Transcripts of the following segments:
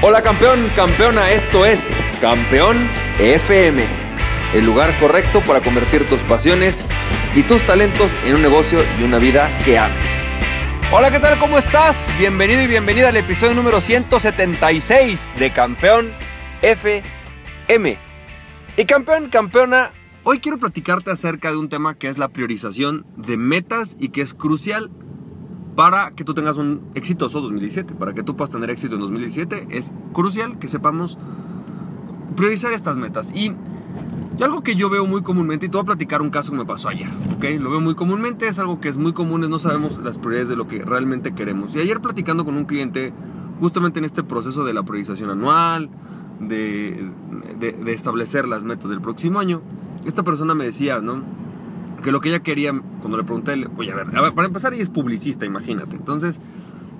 Hola campeón, campeona, esto es Campeón FM, el lugar correcto para convertir tus pasiones y tus talentos en un negocio y una vida que ames. Hola, ¿qué tal? ¿Cómo estás? Bienvenido y bienvenida al episodio número 176 de Campeón FM. Y campeón, campeona, hoy quiero platicarte acerca de un tema que es la priorización de metas y que es crucial para que tú tengas un exitoso 2017, para que tú puedas tener éxito en 2017, es crucial que sepamos priorizar estas metas. Y, algo que yo veo muy comúnmente, y te voy a platicar un caso que me pasó ayer, ¿ok? Lo veo muy comúnmente, es algo que es muy común, es no sabemos las prioridades de lo que realmente queremos. Y ayer platicando con un cliente, justamente en este proceso de la priorización anual, de, de establecer las metas del próximo año, esta persona me decía, ¿no? Que lo que ella quería, cuando le pregunté, oye, a ver, a ver, para empezar ella es publicista, imagínate. Entonces,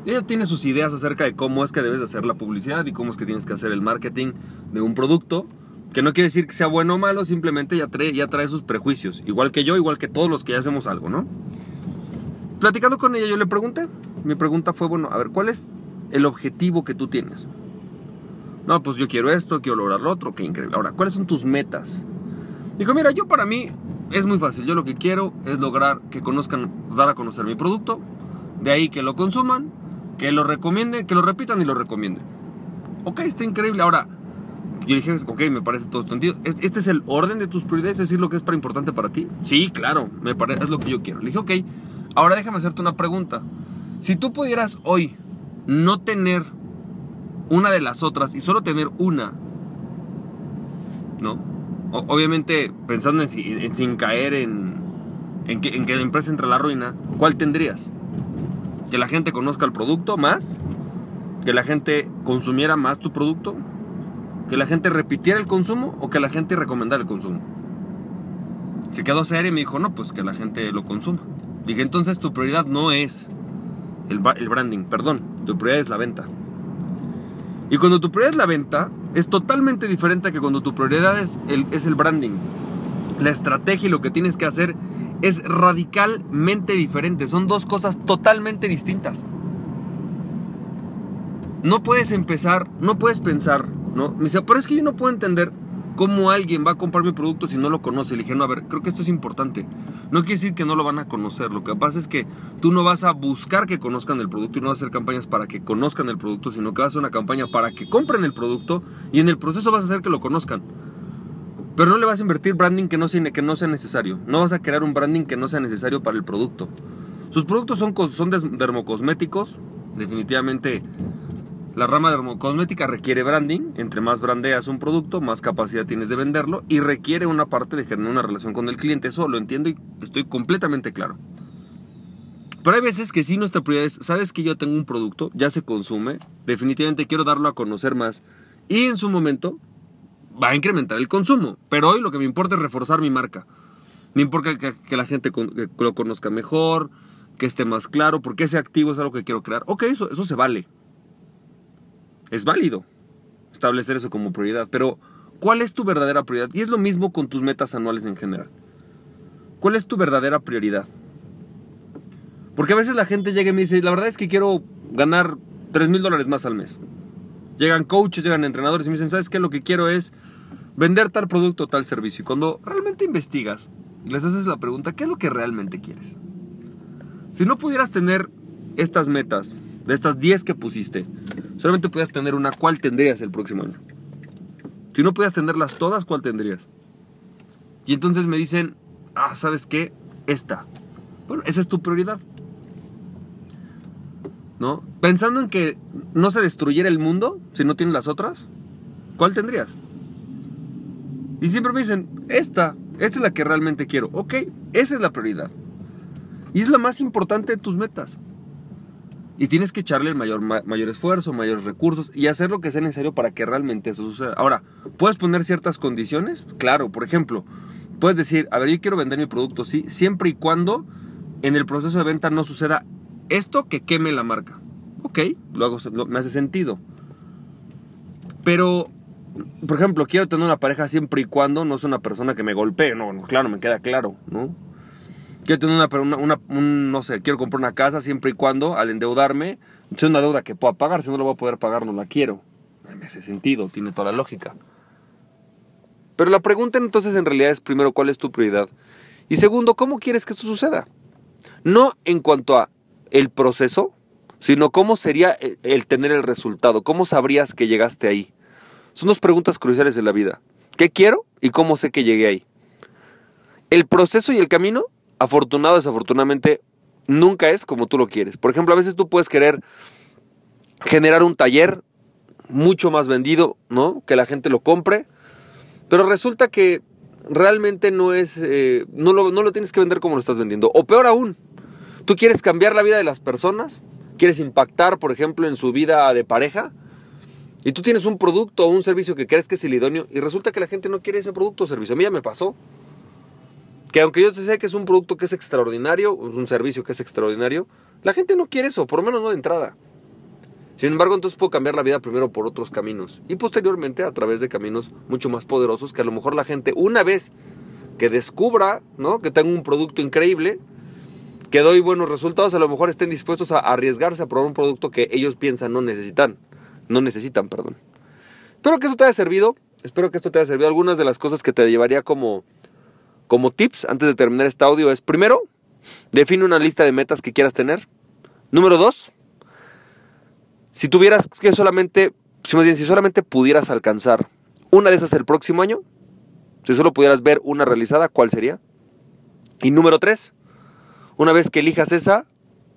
ella tiene sus ideas acerca de cómo es que debes de hacer la publicidad y cómo es que tienes que hacer el marketing de un producto, que no quiere decir que sea bueno o malo, simplemente ya trae, ya trae sus prejuicios, igual que yo, igual que todos los que ya hacemos algo, ¿no? Platicando con ella yo le pregunté, mi pregunta fue, bueno, a ver, ¿cuál es el objetivo que tú tienes? No, pues yo quiero esto, quiero lograr lo otro, qué increíble. Ahora, ¿cuáles son tus metas? Dijo, mira, yo para mí es muy fácil. Yo lo que quiero es lograr que conozcan, dar a conocer mi producto. De ahí que lo consuman, que lo recomienden, que lo repitan y lo recomienden. Ok, está increíble. Ahora, yo dije, ok, me parece todo sentido. ¿Este es el orden de tus prioridades? ¿Es decir lo que es para importante para ti? Sí, claro, me parece, es lo que yo quiero. Le dije, ok, ahora déjame hacerte una pregunta. Si tú pudieras hoy no tener una de las otras y solo tener una, ¿no? Obviamente pensando en, sin caer en, en, que, la empresa entre a la ruina, ¿cuál tendrías? ¿Que la gente conozca el producto más? ¿Que la gente consumiera más tu producto? ¿Que la gente repitiera el consumo o que la gente recomendara el consumo? Se quedó serio y me dijo, no, pues que la gente lo consuma. Dije, entonces tu prioridad no es el branding, perdón, tu prioridad es la venta. Y cuando tu prioridad es la venta, es totalmente diferente a que cuando tu prioridad es el, es el branding. La estrategia y lo que tienes que hacer es radicalmente diferente. Son dos cosas totalmente distintas. No puedes empezar, no puedes pensar, ¿no? Me dice, pero es que yo no puedo entender cómo alguien va a comprar mi producto si no lo conoce. Le dije, no, a ver, creo que esto es importante. No quiere decir que no lo van a conocer. Lo que pasa es que tú no vas a buscar que conozcan el producto y no vas a hacer campañas para que conozcan el producto, sino que vas a hacer una campaña para que compren el producto y en el proceso vas a hacer que lo conozcan. Pero no le vas a invertir branding que no sea, que no sea necesario. No vas a crear un branding que no sea necesario para el producto. Sus productos son, son dermocosméticos. Definitivamente la rama dermocosmética requiere branding, entre más brandeas un producto, más capacidad tienes de venderlo y requiere una parte de generar una relación con el cliente. Eso lo entiendo y estoy completamente claro. Pero hay veces que sí nuestra prioridad es, sabes que yo tengo un producto, ya se consume, definitivamente quiero darlo a conocer más y en su momento va a incrementar el consumo. Pero hoy lo que me importa es reforzar mi marca. Me importa que, la gente lo conozca mejor, que esté más claro, porque ese activo es algo que quiero crear. Ok, eso, eso se vale es válido establecer eso como prioridad, pero ¿cuál es tu verdadera prioridad? Y es lo mismo con tus metas anuales en general. ¿Cuál es tu verdadera prioridad? Porque a veces la gente llega y me dice, la verdad es que quiero ganar 3 mil dólares más al mes. Llegan coaches, llegan entrenadores y me dicen, ¿sabes qué? Lo que quiero es vender tal producto o tal servicio. Y cuando realmente investigas y les haces la pregunta, ¿qué es lo que realmente quieres? Si no pudieras tener estas metas, de estas 10 que pusiste, solamente pudieras tener una, ¿cuál tendrías el próximo año? Si no pudieras tenerlas todas, ¿cuál tendrías? Y entonces me dicen, ah, ¿sabes qué? Esta. Bueno, esa es tu prioridad. ¿No? Pensando en que no se destruyera el mundo si no tienes las otras, ¿cuál tendrías? Y siempre me dicen, esta, esta es la que realmente quiero. Ok, esa es la prioridad. Y es la más importante de tus metas. Y tienes que echarle el mayor, mayor esfuerzo, mayores recursos y hacer lo que sea necesario para que realmente eso suceda. Ahora, ¿puedes poner ciertas condiciones? Claro, por ejemplo, puedes decir, a ver, yo quiero vender mi producto, sí, siempre y cuando en el proceso de venta no suceda esto que queme la marca. Ok, luego me hace sentido. Pero, por ejemplo, quiero tener una pareja siempre y cuando no sea una persona que me golpee. No, no claro, me queda claro, ¿no? Quiero tener una, no sé, quiero comprar una casa siempre y cuando al endeudarme sea una deuda que pueda pagar, si no lo voy a poder pagar no la quiero. Me hace sentido, tiene toda la lógica. Pero la pregunta entonces en realidad es primero, ¿cuál es tu prioridad? Y segundo, ¿cómo quieres que esto suceda? No en cuanto a el proceso, sino cómo sería el tener el resultado, cómo sabrías que llegaste ahí. Son dos preguntas cruciales en la vida. ¿Qué quiero y cómo sé que llegué ahí? El proceso y el camino, afortunado desafortunadamente, nunca es como tú lo quieres. Por ejemplo, a veces tú puedes querer generar un taller mucho más vendido, ¿no? Que la gente lo compre, pero resulta que realmente no es, eh, no, lo, no lo tienes que vender como lo estás vendiendo. O peor aún, tú quieres cambiar la vida de las personas, quieres impactar, por ejemplo, en su vida de pareja, y tú tienes un producto o un servicio que crees que es el idóneo, y resulta que la gente no quiere ese producto o servicio. A mí ya me pasó. Que aunque yo sé que es un producto que es extraordinario, un servicio que es extraordinario, la gente no quiere eso, por lo menos no de entrada. Sin embargo, entonces puedo cambiar la vida primero por otros caminos y posteriormente a través de caminos mucho más poderosos que a lo mejor la gente una vez que descubra, ¿no? Que tengo un producto increíble, que doy buenos resultados, a lo mejor estén dispuestos a arriesgarse a probar un producto que ellos piensan no necesitan, no necesitan, perdón. Espero que esto te haya servido, espero que esto te haya servido. Algunas de las cosas que te llevaría como, como tips antes de terminar este audio es, primero, define una lista de metas que quieras tener. Número dos, si tuvieras que solamente, si más bien, si solamente pudieras alcanzar una de esas el próximo año, si solo pudieras ver una realizada, ¿cuál sería? Y número tres, una vez que elijas esa,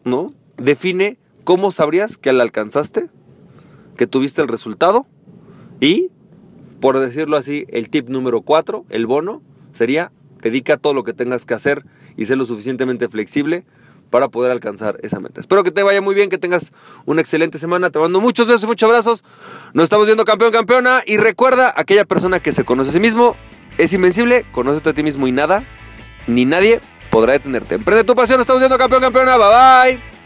¿no? Define cómo sabrías que la alcanzaste, que tuviste el resultado y, por decirlo así, el tip número cuatro, el bono, sería dedica todo lo que tengas que hacer y sé lo suficientemente flexible para poder alcanzar esa meta. Espero que te vaya muy bien, que tengas una excelente semana. Te mando muchos besos muchos abrazos. Nos estamos viendo campeón, campeona. Y recuerda, aquella persona que se conoce a sí mismo es invencible, conócete a ti mismo y nada, ni nadie podrá detenerte. Emprende tu pasión, estamos viendo campeón, campeona. Bye bye.